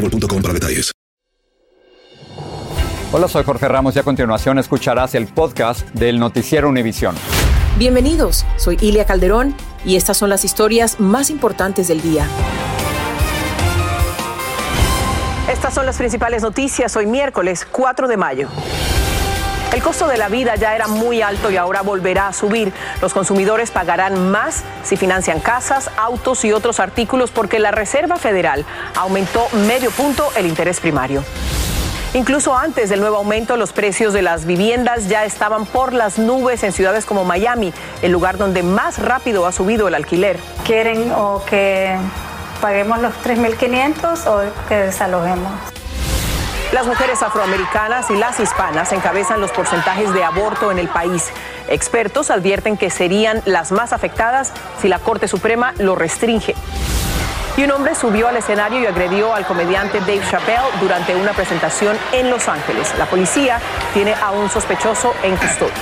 boostmobile.com para detalles. Hola, soy Jorge Ramos y a continuación escucharás el podcast del Noticiero Univisión. Bienvenidos, soy Ilia Calderón y estas son las historias más importantes del día. Estas son las principales noticias hoy miércoles 4 de mayo. El costo de la vida ya era muy alto y ahora volverá a subir. Los consumidores pagarán más si financian casas, autos y otros artículos porque la Reserva Federal aumentó medio punto el interés primario. Incluso antes del nuevo aumento, los precios de las viviendas ya estaban por las nubes en ciudades como Miami, el lugar donde más rápido ha subido el alquiler. ¿Quieren o que paguemos los 3.500 o que desalojemos? Las mujeres afroamericanas y las hispanas encabezan los porcentajes de aborto en el país. Expertos advierten que serían las más afectadas si la Corte Suprema lo restringe. Y un hombre subió al escenario y agredió al comediante Dave Chappelle durante una presentación en Los Ángeles. La policía tiene a un sospechoso en custodia.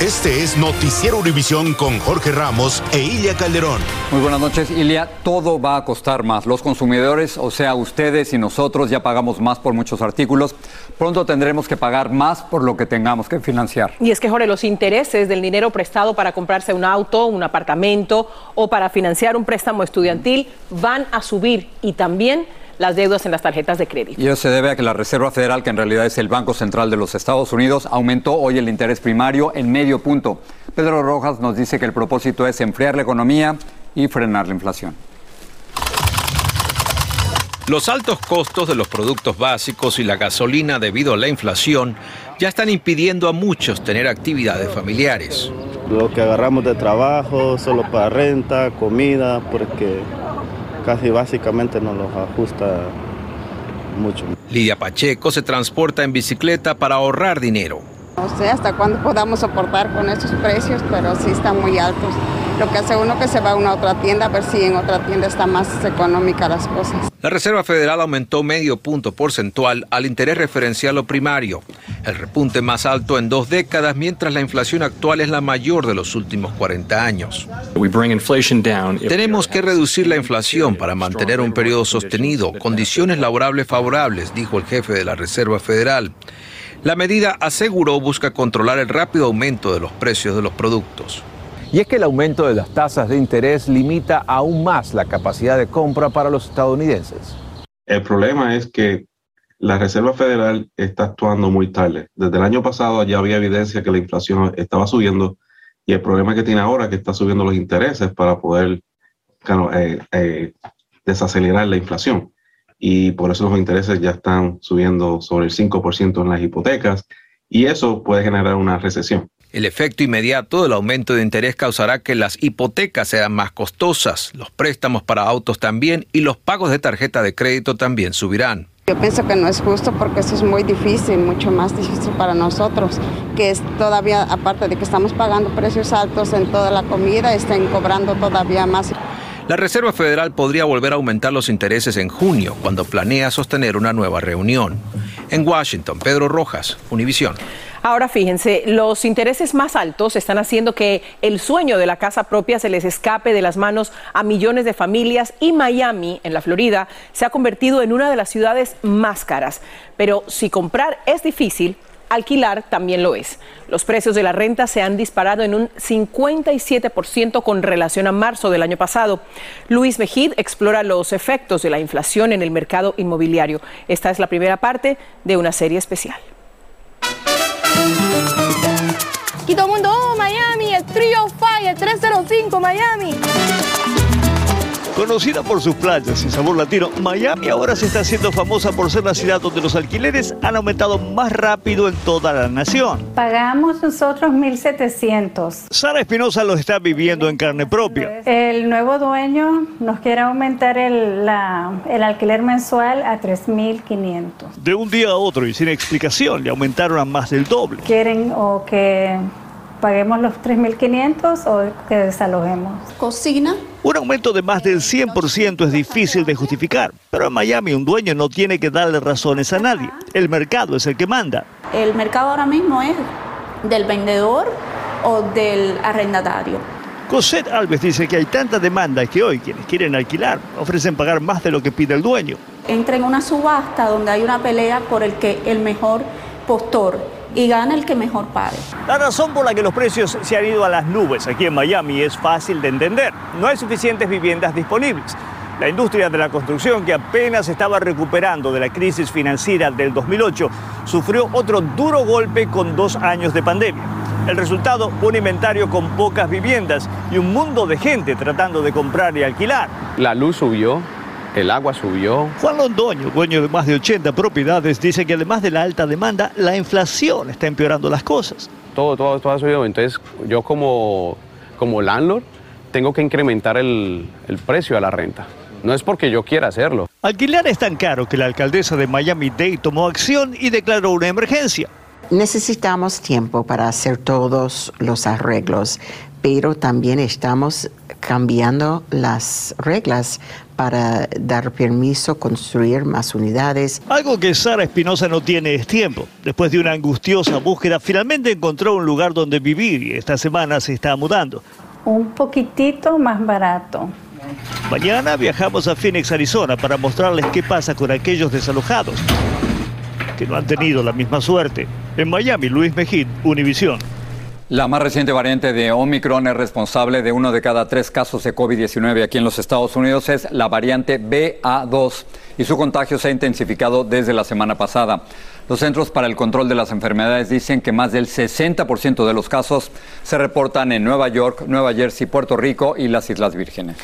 Este es Noticiero Univisión con Jorge Ramos e Ilia Calderón. Muy buenas noches, Ilia. Todo va a costar más. Los consumidores, o sea, ustedes y nosotros ya pagamos más por muchos artículos. Pronto tendremos que pagar más por lo que tengamos que financiar. Y es que, Jorge, los intereses del dinero prestado para comprarse un auto, un apartamento o para financiar un préstamo estudiantil van a subir y también las deudas en las tarjetas de crédito. Y eso se debe a que la Reserva Federal, que en realidad es el Banco Central de los Estados Unidos, aumentó hoy el interés primario en medio punto. Pedro Rojas nos dice que el propósito es enfriar la economía y frenar la inflación. Los altos costos de los productos básicos y la gasolina debido a la inflación ya están impidiendo a muchos tener actividades familiares. Lo que agarramos de trabajo, solo para renta, comida, porque casi básicamente nos los ajusta mucho. Lidia Pacheco se transporta en bicicleta para ahorrar dinero. No sé hasta cuándo podamos soportar con estos precios, pero sí están muy altos. Lo que hace uno que se va a una otra tienda a ver si en otra tienda está más económica las cosas. La Reserva Federal aumentó medio punto porcentual al interés referencial o primario, el repunte más alto en dos décadas, mientras la inflación actual es la mayor de los últimos 40 años. Tenemos que reducir la inflación para mantener un periodo sostenido, condiciones laborables favorables, dijo el jefe de la Reserva Federal. La medida, aseguró, busca controlar el rápido aumento de los precios de los productos. Y es que el aumento de las tasas de interés limita aún más la capacidad de compra para los estadounidenses. El problema es que la Reserva Federal está actuando muy tarde. Desde el año pasado ya había evidencia que la inflación estaba subiendo y el problema que tiene ahora es que está subiendo los intereses para poder eh, eh, desacelerar la inflación. Y por eso los intereses ya están subiendo sobre el 5% en las hipotecas y eso puede generar una recesión. El efecto inmediato del aumento de interés causará que las hipotecas sean más costosas, los préstamos para autos también y los pagos de tarjeta de crédito también subirán. Yo pienso que no es justo porque eso es muy difícil, mucho más difícil para nosotros, que es todavía, aparte de que estamos pagando precios altos en toda la comida, están cobrando todavía más. La Reserva Federal podría volver a aumentar los intereses en junio, cuando planea sostener una nueva reunión. En Washington, Pedro Rojas, Univisión. Ahora fíjense, los intereses más altos están haciendo que el sueño de la casa propia se les escape de las manos a millones de familias y Miami, en la Florida, se ha convertido en una de las ciudades más caras. Pero si comprar es difícil, alquilar también lo es. Los precios de la renta se han disparado en un 57% con relación a marzo del año pasado. Luis Mejid explora los efectos de la inflación en el mercado inmobiliario. Esta es la primera parte de una serie especial. Y el mundo, oh, Miami, el Trio Fire, 305 Miami. Conocida por sus playas y sabor latino, Miami ahora se está haciendo famosa por ser la ciudad donde los alquileres han aumentado más rápido en toda la nación. Pagamos nosotros 1.700. Sara Espinosa lo está viviendo en carne propia. El nuevo dueño nos quiere aumentar el, la- el alquiler mensual a 3.500. De un día a otro y sin explicación le aumentaron a más del doble. Quieren o que paguemos los 3.500 o que desalojemos. Cocina. Un aumento de más del 100% es difícil de justificar, pero en Miami un dueño no tiene que darle razones a nadie. El mercado es el que manda. El mercado ahora mismo es del vendedor o del arrendatario. Cosette Alves dice que hay tanta demanda que hoy quienes quieren alquilar ofrecen pagar más de lo que pide el dueño. Entra en una subasta donde hay una pelea por el que el mejor postor y gana el que mejor pague. La razón por la que los precios se han ido a las nubes aquí en Miami es fácil de entender. No hay suficientes viviendas disponibles. La industria de la construcción, que apenas estaba recuperando de la crisis financiera del 2008, sufrió otro duro golpe con dos años de pandemia. El resultado, un inventario con pocas viviendas y un mundo de gente tratando de comprar y alquilar. La luz subió, el agua subió. Juan Londoño, dueño de más de 80 propiedades, dice que además de la alta demanda, la inflación está empeorando las cosas. Todo, todo, todo ha subido. Entonces, yo como, como landlord tengo que incrementar el, el precio a la renta. No es porque yo quiera hacerlo. Alquilar es tan caro que la alcaldesa de Miami-Dade tomó acción y declaró una emergencia. Necesitamos tiempo para hacer todos los arreglos, pero también estamos cambiando las reglas para dar permiso construir más unidades. Algo que Sara Espinosa no tiene es tiempo. Después de una angustiosa búsqueda, finalmente encontró un lugar donde vivir y esta semana se está mudando. Un poquitito más barato. Mañana viajamos a Phoenix, Arizona, para mostrarles qué pasa con aquellos desalojados que no han tenido la misma suerte. En Miami, Luis Mejín, Univisión. La más reciente variante de Omicron es responsable de uno de cada tres casos de COVID-19 aquí en los Estados Unidos. Es la variante BA2 y su contagio se ha intensificado desde la semana pasada. Los Centros para el Control de las Enfermedades dicen que más del 60% de los casos se reportan en Nueva York, Nueva Jersey, Puerto Rico y las Islas Vírgenes.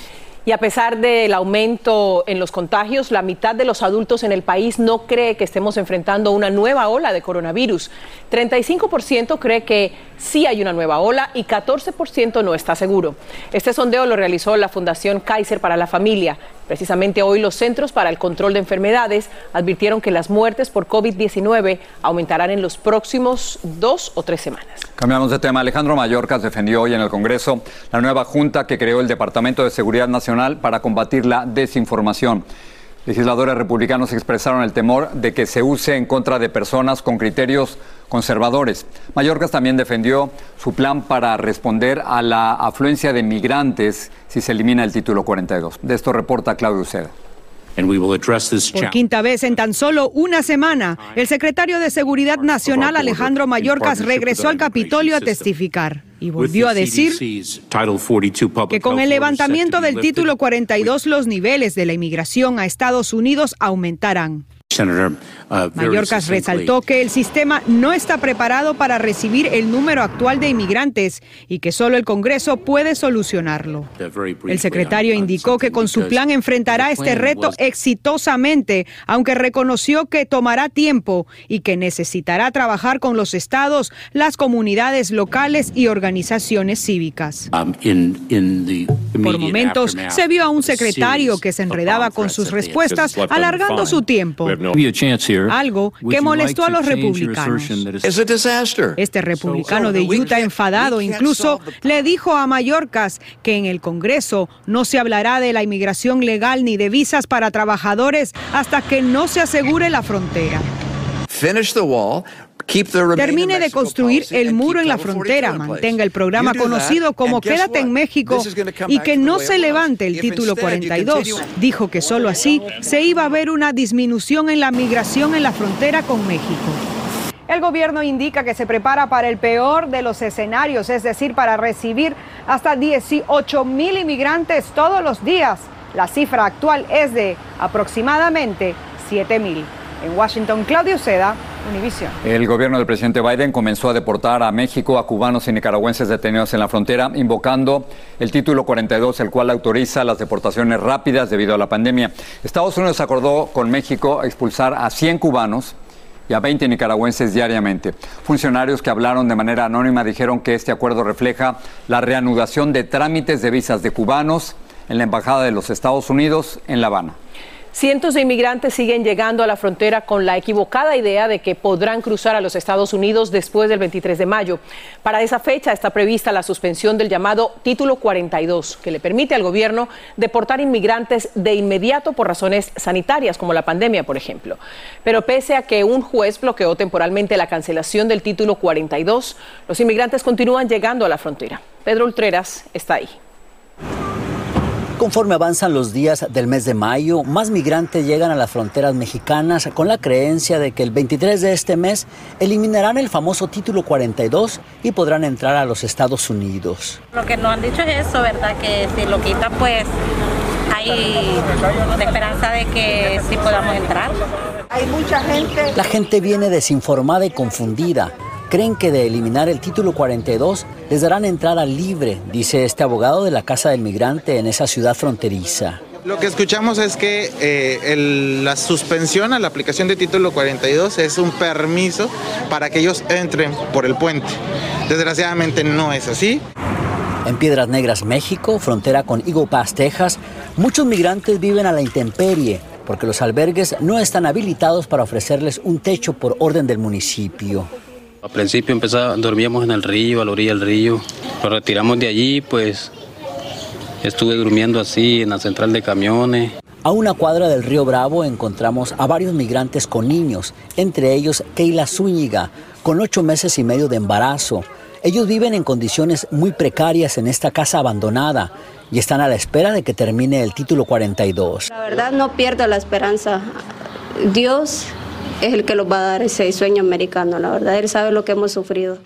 Y a pesar del aumento en los contagios, la mitad de los adultos en el país no cree que estemos enfrentando una nueva ola de coronavirus. 35% cree que sí hay una nueva ola y 14% no está seguro. Este sondeo lo realizó la Fundación Kaiser para la Familia. Precisamente hoy los Centros para el Control de Enfermedades advirtieron que las muertes por COVID-19 aumentarán en los próximos dos o tres semanas. Cambiamos de tema. Alejandro Mayorkas defendió hoy en el Congreso la nueva junta que creó el Departamento de Seguridad Nacional para combatir la desinformación. Legisladores republicanos expresaron el temor de que se use en contra de personas con criterios conservadores. Mayorkas también defendió su plan para responder a la afluencia de migrantes si se elimina el título 42. De esto reporta Claudio Uceda. Por quinta vez en tan solo una semana, el secretario de Seguridad Nacional Alejandro Mayorkas regresó al Capitolio a testificar y volvió a decir que con el levantamiento del título 42 los niveles de la inmigración a Estados Unidos aumentarán. Mayorkas resaltó que el sistema no está preparado para recibir el número actual de inmigrantes y que solo el Congreso puede solucionarlo. El secretario indicó que con su plan enfrentará este reto exitosamente, aunque reconoció que tomará tiempo y que necesitará trabajar con los estados, las comunidades locales y organizaciones cívicas. Por momentos se vio a un secretario que se enredaba con sus respuestas, alargando su tiempo. Algo que molestó a los republicanos. Este republicano de Utah enfadado incluso le dijo a Mayorkas que en el Congreso no se hablará de la inmigración legal ni de visas para trabajadores hasta que no se asegure la frontera. Termine de construir el muro en la frontera, mantenga el programa conocido como Quédate en México y que no se levante el título 42. Dijo que solo así se iba a ver una disminución en la migración en la frontera con México. El gobierno indica que se prepara para el peor de los escenarios, es decir, para recibir hasta 18 mil inmigrantes todos los días. La cifra actual es de aproximadamente 7 mil. En Washington, Claudio Seda, El gobierno del presidente Biden comenzó a deportar a México a cubanos y nicaragüenses detenidos en la frontera, invocando el título 42, el cual autoriza las deportaciones rápidas debido a la pandemia. Estados Unidos acordó con México expulsar a 100 cubanos y a 20 nicaragüenses diariamente. Funcionarios que hablaron de manera anónima dijeron que este acuerdo refleja la reanudación de trámites de visas de cubanos en la Embajada de los Estados Unidos en La Habana. Cientos de inmigrantes siguen llegando a la frontera con la equivocada idea de que podrán cruzar a los Estados Unidos después del 23 de mayo. Para esa fecha está prevista la suspensión del llamado Título 42, que le permite al gobierno deportar inmigrantes de inmediato por razones sanitarias, como la pandemia, por ejemplo. Pero pese a que un juez bloqueó temporalmente la cancelación del Título 42, los inmigrantes continúan llegando a la frontera. Pedro Ultreras está ahí. Conforme avanzan los días del mes de mayo, más migrantes llegan a las fronteras mexicanas con la creencia de que el 23 de este mes eliminarán el famoso título 42 y podrán entrar a los Estados Unidos. Lo que nos han dicho es eso, ¿verdad? Que si lo quitan, pues hay la esperanza de que sí podamos entrar. Hay mucha gente. La gente viene desinformada y confundida creen que de eliminar el título 42 les darán entrada libre, dice este abogado de la Casa del Migrante en esa ciudad fronteriza. Lo que escuchamos es que eh, la suspensión a la aplicación de título 42 es un permiso para que ellos entren por el puente. Desgraciadamente no es así. En Piedras Negras, México, frontera con Eagle Pass, Texas, muchos migrantes viven a la intemperie porque los albergues no están habilitados para ofrecerles un techo por orden del municipio. Al principio empezaba, dormíamos en el río, a la orilla del río. Lo retiramos de allí, pues estuve durmiendo así en la central de camiones. A una cuadra del río Bravo encontramos a varios migrantes con niños, entre ellos Keila Zúñiga, con ocho meses y medio de embarazo. Ellos viven en condiciones muy precarias en esta casa abandonada y están a la espera de que termine el título 42. La verdad no pierdo la esperanza. Dios es el que los va a dar ese sueño americano, la verdad, él sabe lo que hemos sufrido.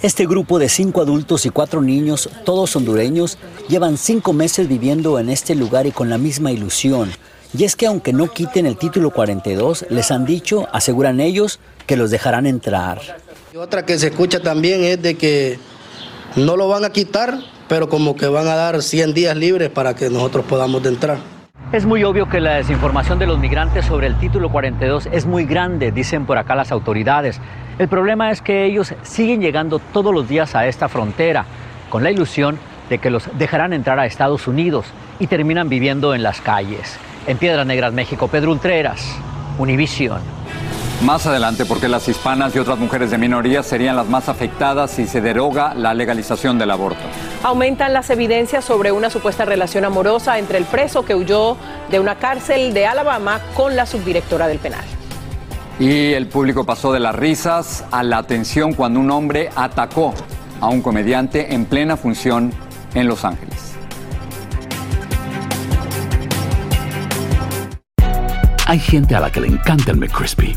Este grupo de cinco adultos y cuatro niños, todos hondureños, llevan cinco meses viviendo en este lugar y con la misma ilusión. Y es que aunque no quiten el título 42, les han dicho, aseguran ellos, que los dejarán entrar. Y otra que se escucha también es de que no lo van a quitar, pero como que van a dar 100 días libres para que nosotros podamos entrar. Es muy obvio que la desinformación de los migrantes sobre el título 42 es muy grande, dicen por acá las autoridades. El problema es que ellos siguen llegando todos los días a esta frontera con la ilusión de que los dejarán entrar a Estados Unidos y terminan viviendo en las calles. En Piedras Negras, México, Pedro Ultreras, Univision. Más adelante, porque las hispanas y otras mujeres de minoría serían las más afectadas si se deroga la legalización del aborto. Aumentan las evidencias sobre una supuesta relación amorosa entre el preso que huyó de una cárcel de Alabama con la subdirectora del penal. Y el público pasó de las risas a la atención cuando un hombre atacó a un comediante en plena función en Los Ángeles. Hay gente a la que le encanta el McCrispy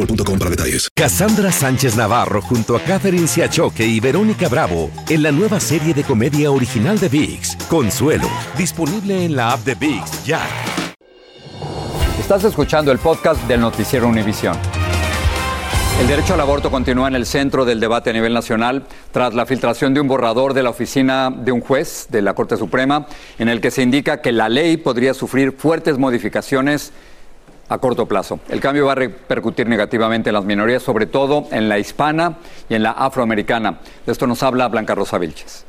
boostmobile.com para detalles. Cassandra Sánchez Navarro junto a Catherine Siachoque y Verónica Bravo en la nueva serie de comedia original de VIX, Consuelo, disponible en la app de VIX ya. Estás escuchando el podcast del noticiero Univisión. El derecho al aborto continúa en el centro del debate a nivel nacional tras la filtración de un borrador de la oficina de un juez de la Corte Suprema en el que se indica que la ley podría sufrir fuertes modificaciones a corto plazo. El cambio va a repercutir negativamente en las minorías, sobre todo en la hispana y en la afroamericana. De esto nos habla Blanca Rosa Vilches.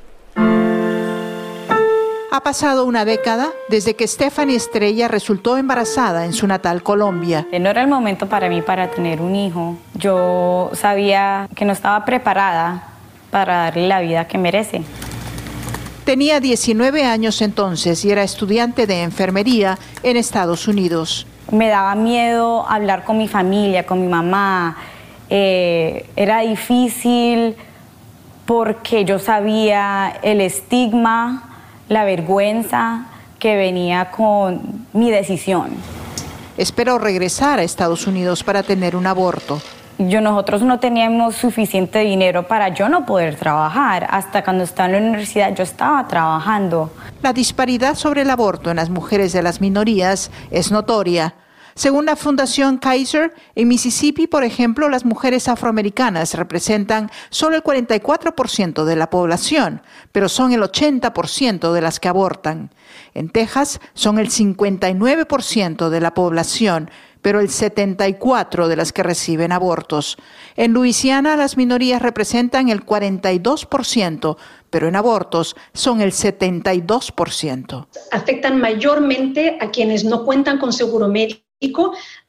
Ha pasado una década desde que Stephanie Estrella resultó embarazada en su natal Colombia. No era el momento para mí para tener un hijo. Yo sabía que no estaba preparada para darle la vida que merece. Tenía 19 años entonces y era estudiante de enfermería en Estados Unidos. Me daba miedo hablar con mi familia, con mi mamá. Eh, era difícil porque yo sabía el estigma, la vergüenza que venía con mi decisión. Espero regresar a Estados Unidos para tener un aborto yo nosotros no teníamos suficiente dinero para yo no poder trabajar. Hasta cuando estaba en la universidad yo estaba trabajando. La disparidad sobre el aborto en las mujeres de las minorías es notoria. Según la Fundación Kaiser, en Mississippi, por ejemplo, las mujeres afroamericanas representan solo el 44% de la población, pero son el 80% de las que abortan. En Texas son el 59% de la población, pero el 74% de las que reciben abortos. En Luisiana las minorías representan el 42%, pero en abortos son el 72%. Afectan mayormente a quienes no cuentan con seguro médico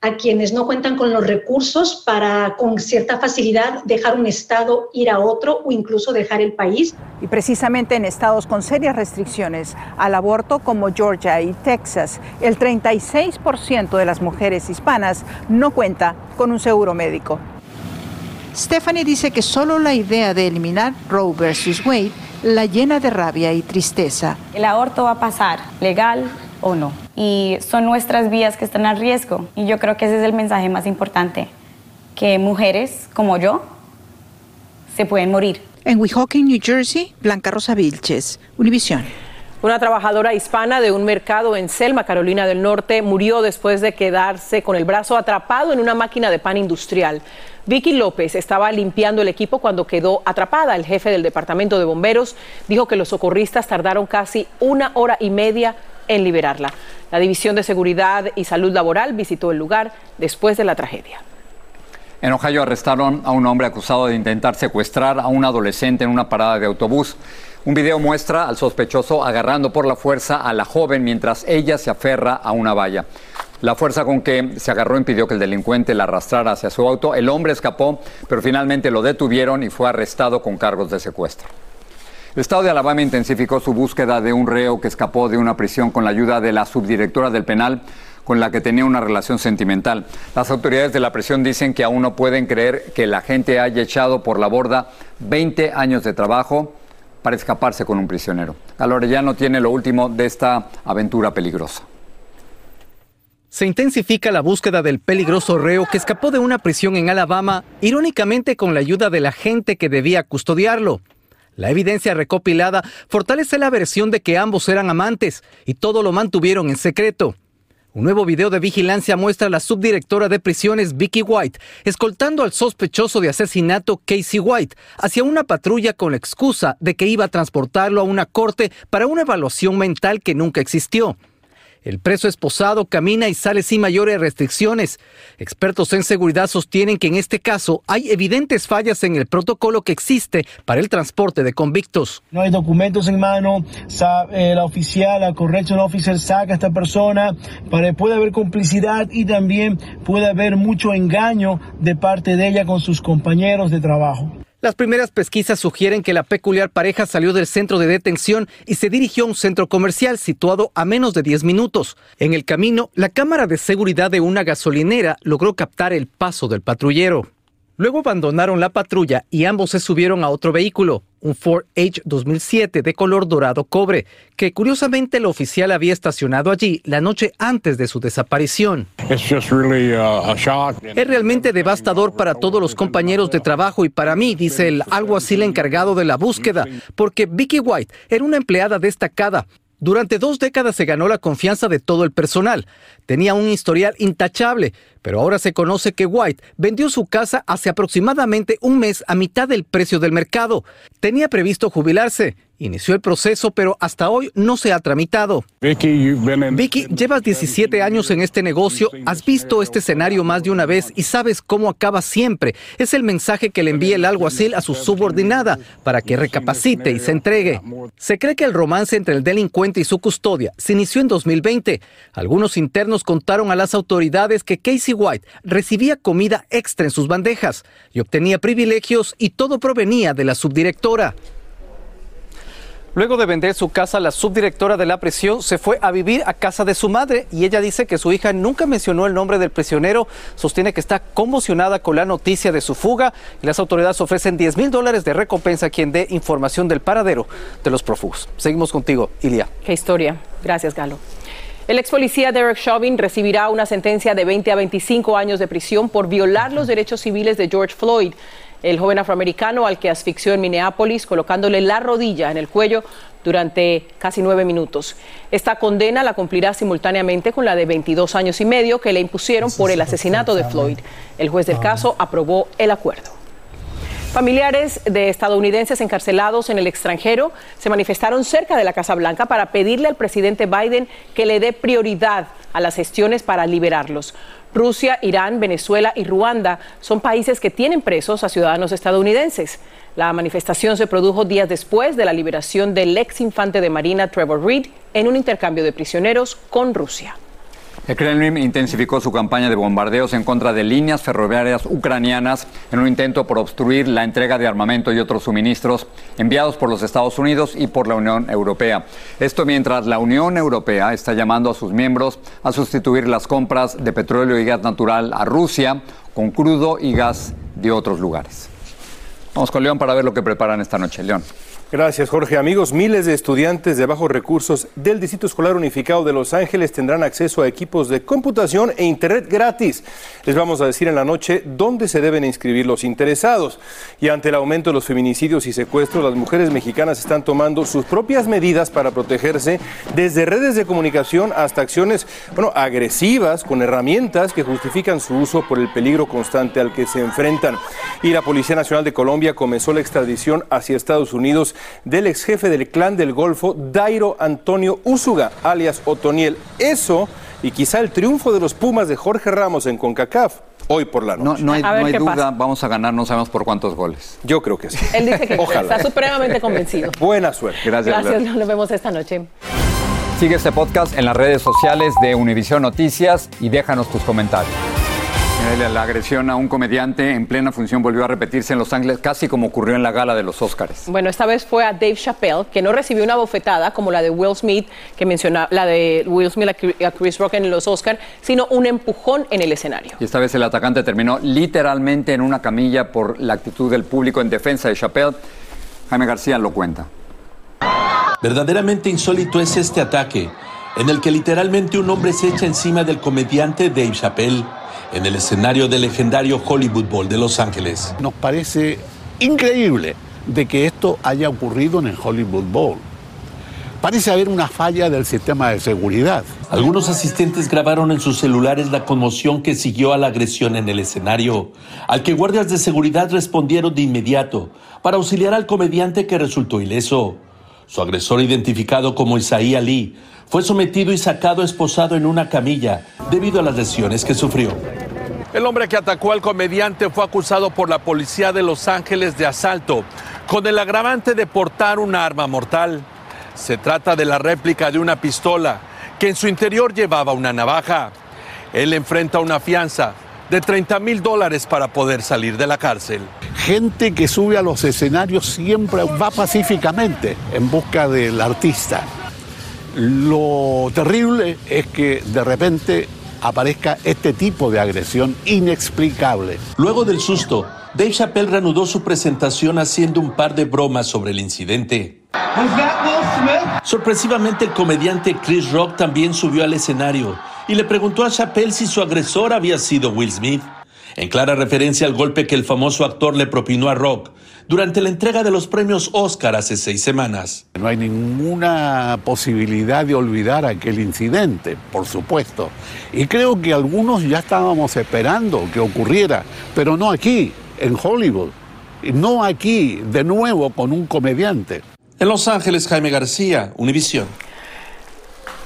a quienes no cuentan con los recursos para con cierta facilidad dejar un estado, ir a otro o incluso dejar el país. Y precisamente en estados con serias restricciones al aborto como Georgia y Texas, el 36% de las mujeres hispanas no cuenta con un seguro médico. Stephanie dice que solo la idea de eliminar Roe versus Wade la llena de rabia y tristeza. El aborto va a pasar, legal o no. Y son nuestras vías que están a riesgo. Y yo creo que ese es el mensaje más importante, que mujeres como yo se pueden morir. En Weehawken, New Jersey, Blanca Rosa Vilches, Univisión. Una trabajadora hispana de un mercado en Selma, Carolina del Norte, murió después de quedarse con el brazo atrapado en una máquina de pan industrial. Vicky López estaba limpiando el equipo cuando quedó atrapada. El jefe del departamento de bomberos dijo que los socorristas tardaron casi una hora y media en liberarla. La División de Seguridad y Salud Laboral visitó el lugar después de la tragedia. En Ohio arrestaron a un hombre acusado de intentar secuestrar a un adolescente en una parada de autobús. Un video muestra al sospechoso agarrando por la fuerza a la joven mientras ella se aferra a una valla. La fuerza con que se agarró impidió que el delincuente la arrastrara hacia su auto. El hombre escapó, pero finalmente lo detuvieron y fue arrestado con cargos de secuestro. El Estado de Alabama intensificó su búsqueda de un reo que escapó de una prisión con la ayuda de la subdirectora del penal con la que tenía una relación sentimental. Las autoridades de la prisión dicen que aún no pueden creer que la gente haya echado por la borda 20 años de trabajo para escaparse con un prisionero. Calorellano tiene lo último de esta aventura peligrosa. Se intensifica la búsqueda del peligroso reo que escapó de una prisión en Alabama, irónicamente con la ayuda de la gente que debía custodiarlo. La evidencia recopilada fortalece la versión de que ambos eran amantes y todo lo mantuvieron en secreto. Un nuevo video de vigilancia muestra a la subdirectora de prisiones Vicky White escoltando al sospechoso de asesinato Casey White hacia una patrulla con la excusa de que iba a transportarlo a una corte para una evaluación mental que nunca existió. El preso esposado camina y sale sin mayores restricciones. Expertos en seguridad sostienen que en este caso hay evidentes fallas en el protocolo que existe para el transporte de convictos. No hay documentos en mano, eh, la oficial, la correction officer saca a esta persona, puede haber complicidad y también puede haber mucho engaño de parte de ella con sus compañeros de trabajo. Las primeras pesquisas sugieren que la peculiar pareja salió del centro de detención y se dirigió a un centro comercial situado a menos de 10 minutos. En el camino, la cámara de seguridad de una gasolinera logró captar el paso del patrullero. Luego abandonaron la patrulla y ambos se subieron a otro vehículo, un Ford H 2007 de color dorado cobre, que curiosamente el oficial había estacionado allí la noche antes de su desaparición. Uh, es realmente devastador para todos los compañeros de trabajo y para mí, dice el alguacil encargado de la búsqueda, porque Vicky White era una empleada destacada, durante dos décadas se ganó la confianza de todo el personal. Tenía un historial intachable, pero ahora se conoce que White vendió su casa hace aproximadamente un mes a mitad del precio del mercado. Tenía previsto jubilarse. Inició el proceso, pero hasta hoy no se ha tramitado. Vicky, Vicky, llevas 17 años en este negocio, has visto este escenario más de una vez y sabes cómo acaba siempre. Es el mensaje que le envía el alguacil a su subordinada para que recapacite y se entregue. Se cree que el romance entre el delincuente y su custodia se inició en 2020. Algunos internos subalternos contaron a las autoridades que Casey White recibía comida extra en sus bandejas y obtenía privilegios y todo provenía de la subdirectora. Luego de vender su casa, la subdirectora de la prisión se fue a vivir a casa de su madre y ella dice que su hija nunca mencionó el nombre del prisionero, sostiene que está conmocionada con la noticia de su fuga y las autoridades ofrecen 10 mil dólares de recompensa a quien dé información del paradero de los prófugos. Seguimos contigo, Ilia. Qué historia. Gracias, Galo. El ex policía Derek Chauvin recibirá una sentencia de 20 a 25 años de prisión por violar los derechos civiles de George Floyd el joven afroamericano al que asfixió en Minneapolis colocándole la rodilla en el cuello durante casi nueve minutos. Esta condena la cumplirá simultáneamente con la de 22 años y medio que le impusieron por el asesinato de Floyd. El juez del caso aprobó el acuerdo. Familiares de estadounidenses encarcelados en el extranjero se manifestaron cerca de la Casa Blanca para pedirle al presidente Biden que le dé prioridad a las gestiones para liberarlos. Rusia, Irán, Venezuela y Ruanda son países que tienen presos a ciudadanos estadounidenses. La manifestación se produjo días después de la liberación del ex infante de Marina Trevor Reed en un intercambio de prisioneros con Rusia. El Kremlin intensificó su campaña de bombardeos en contra de líneas ferroviarias ucranianas en un intento por obstruir la entrega de armamento y otros suministros enviados por los Estados Unidos y por la Unión Europea. Esto mientras la Unión Europea está llamando a sus miembros a sustituir las compras de petróleo y gas natural a Rusia con crudo y gas de otros lugares. Vamos con León para ver lo que preparan esta noche. León. Gracias, Jorge. Amigos, miles de estudiantes de bajos recursos del Distrito Escolar Unificado de Los Ángeles tendrán acceso a equipos de computación e Internet gratis. Les vamos a decir en la noche dónde se deben inscribir los interesados. Y ante el aumento de los feminicidios y secuestros, las mujeres mexicanas están tomando sus propias medidas para protegerse, desde redes de comunicación hasta acciones bueno, agresivas con herramientas que justifican su uso por el peligro constante al que se enfrentan. Y la Policía Nacional de Colombia comenzó la extradición hacia Estados Unidos del ex jefe del clan del Golfo, Dairo Antonio Úsuga, alias Otoniel. Eso y quizá el triunfo de los Pumas de Jorge Ramos en CONCACAF hoy por la noche. No, hay, duda, vamos a ganar, no sabemos por cuántos goles. Yo creo que sí. Él dice que está supremamente convencido. Buena suerte. Gracias. Gracias, nos vemos esta noche. Sigue este podcast en las redes sociales de Univision Noticias y déjanos tus comentarios. La agresión a un comediante en plena función volvió a repetirse en Los Ángeles, casi como ocurrió en la gala de los Oscars. Bueno, esta vez fue a Dave Chappelle, que no recibió una bofetada como la de Will Smith, que mencionaba, la de Will Smith a Chris Rock en los Oscars, sino un empujón en el escenario. Y esta vez el atacante terminó literalmente en una camilla por la actitud del público en defensa de Chappelle. Jaime García lo cuenta. Verdaderamente insólito es este ataque, en el que literalmente un hombre se echa encima del comediante Dave Chappelle en el escenario del legendario Hollywood Bowl de Los Ángeles. Nos parece increíble de que esto haya ocurrido en el Hollywood Bowl. Parece haber una falla del sistema de seguridad. Algunos asistentes grabaron en sus celulares la conmoción que siguió a la agresión en el escenario, al que guardias de seguridad respondieron de inmediato para auxiliar al comediante que resultó ileso. Su agresor, identificado como Isaí Ali, fue sometido y sacado esposado en una camilla debido a las lesiones que sufrió. El hombre que atacó al comediante fue acusado por la policía de Los Ángeles de asalto, con el agravante de portar un arma mortal. Se trata de la réplica de una pistola, que en su interior llevaba una navaja. Él enfrenta una fianza de 30 mil dólares para poder salir de la cárcel. Gente que sube a los escenarios siempre va pacíficamente en busca del artista. Lo terrible es que de repente aparezca este tipo de agresión inexplicable. Luego del susto, Dave Chappelle reanudó su presentación haciendo un par de bromas sobre el incidente. Sorpresivamente, el comediante Chris Rock también subió al escenario y le preguntó a Chappelle si su agresor había sido Will Smith, en clara referencia al golpe que el famoso actor le propinó a Rock durante la entrega de los premios Oscar hace seis semanas. No hay ninguna posibilidad de olvidar aquel incidente, por supuesto. Y creo que algunos ya estábamos esperando que ocurriera, pero no aquí, en Hollywood. No aquí, de nuevo, con un comediante. En Los Ángeles, Jaime García, Univisión.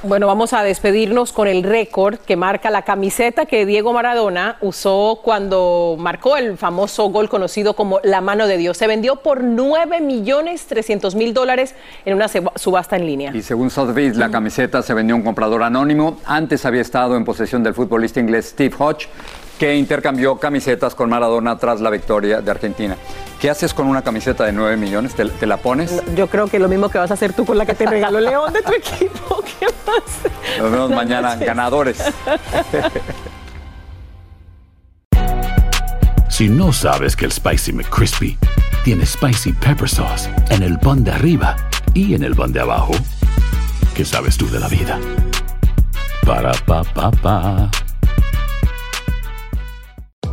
Bueno, vamos a despedirnos con el récord que marca la camiseta que Diego Maradona usó cuando marcó el famoso gol conocido como la mano de Dios. Se vendió por 9 millones 300 mil dólares en una subasta en línea. Y según Sotheby's, la camiseta se vendió a un comprador anónimo. Antes había estado en posesión del futbolista inglés Steve Hodge que intercambió camisetas con Maradona tras la victoria de Argentina. ¿Qué haces con una camiseta de 9 millones? ¿Te, la pones? Yo creo que lo mismo que vas a hacer tú con la que te regaló León de tu equipo. ¿Qué más? Nos vemos mañana, ganadores. Si no sabes que el Spicy McCrispy tiene Spicy Pepper Sauce en el pan de arriba y en el pan de abajo, ¿qué sabes tú de la vida? Para, pa, pa, pa.